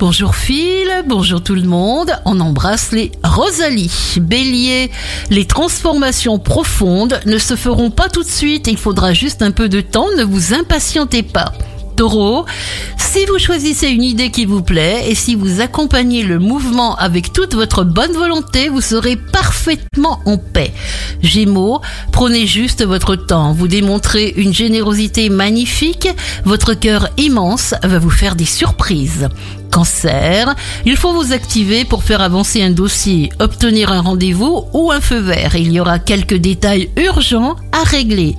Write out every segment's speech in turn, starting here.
Bonjour Phil, bonjour tout le monde. On embrasse les Rosalie. Bélier, les transformations profondes ne se feront pas tout de suite. Il faudra juste un peu de temps. Ne vous impatientez pas. Taureau, si vous choisissez une idée qui vous plaît et si vous accompagnez le mouvement avec toute votre bonne volonté, vous serez parfaitement en paix. Gémeaux, prenez juste votre temps. Vous démontrez une générosité magnifique. Votre cœur immense va vous faire des surprises. Cancer, il faut vous activer pour faire avancer un dossier, obtenir un rendez-vous ou un feu vert. Il y aura quelques détails urgents à régler.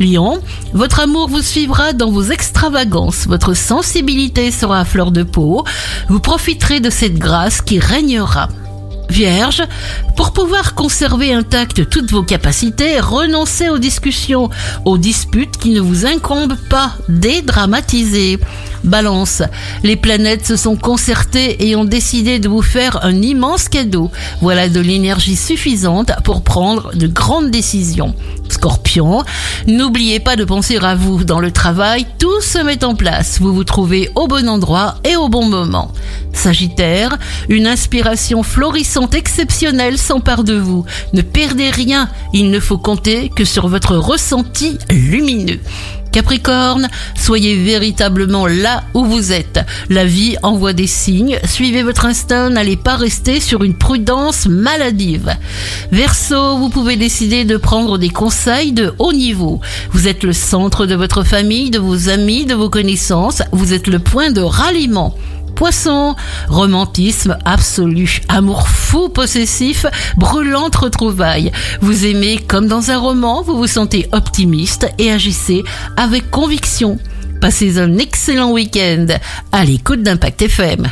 Lion, votre amour vous suivra dans vos extravagances. Votre sensibilité sera à fleur de peau. Vous profiterez de cette grâce qui régnera. Vierge, pour pouvoir conserver intactes toutes vos capacités, renoncez aux discussions, aux disputes qui ne vous incombent pas, dédramatisez. Balance, les planètes se sont concertées et ont décidé de vous faire un immense cadeau. Voilà de l'énergie suffisante pour prendre de grandes décisions. Scorpion, n'oubliez pas de penser à vous. Dans le travail, tout se met en place. Vous vous trouvez au bon endroit et au bon moment. Sagittaire, une inspiration florissante exceptionnelle s'empare de vous. Ne perdez rien, il ne faut compter que sur votre ressenti lumineux. Capricorne, soyez véritablement là où vous êtes. La vie envoie des signes, suivez votre instinct, n'allez pas rester sur une prudence maladive. Verseau, vous pouvez décider de prendre des conseils de haut niveau. Vous êtes le centre de votre famille, de vos amis, de vos connaissances, vous êtes le point de ralliement. Poisson, romantisme absolu, amour fou possessif, brûlante retrouvaille. Vous aimez comme dans un roman, vous vous sentez optimiste et agissez avec conviction. Passez un excellent week-end à l'écoute d'Impact FM.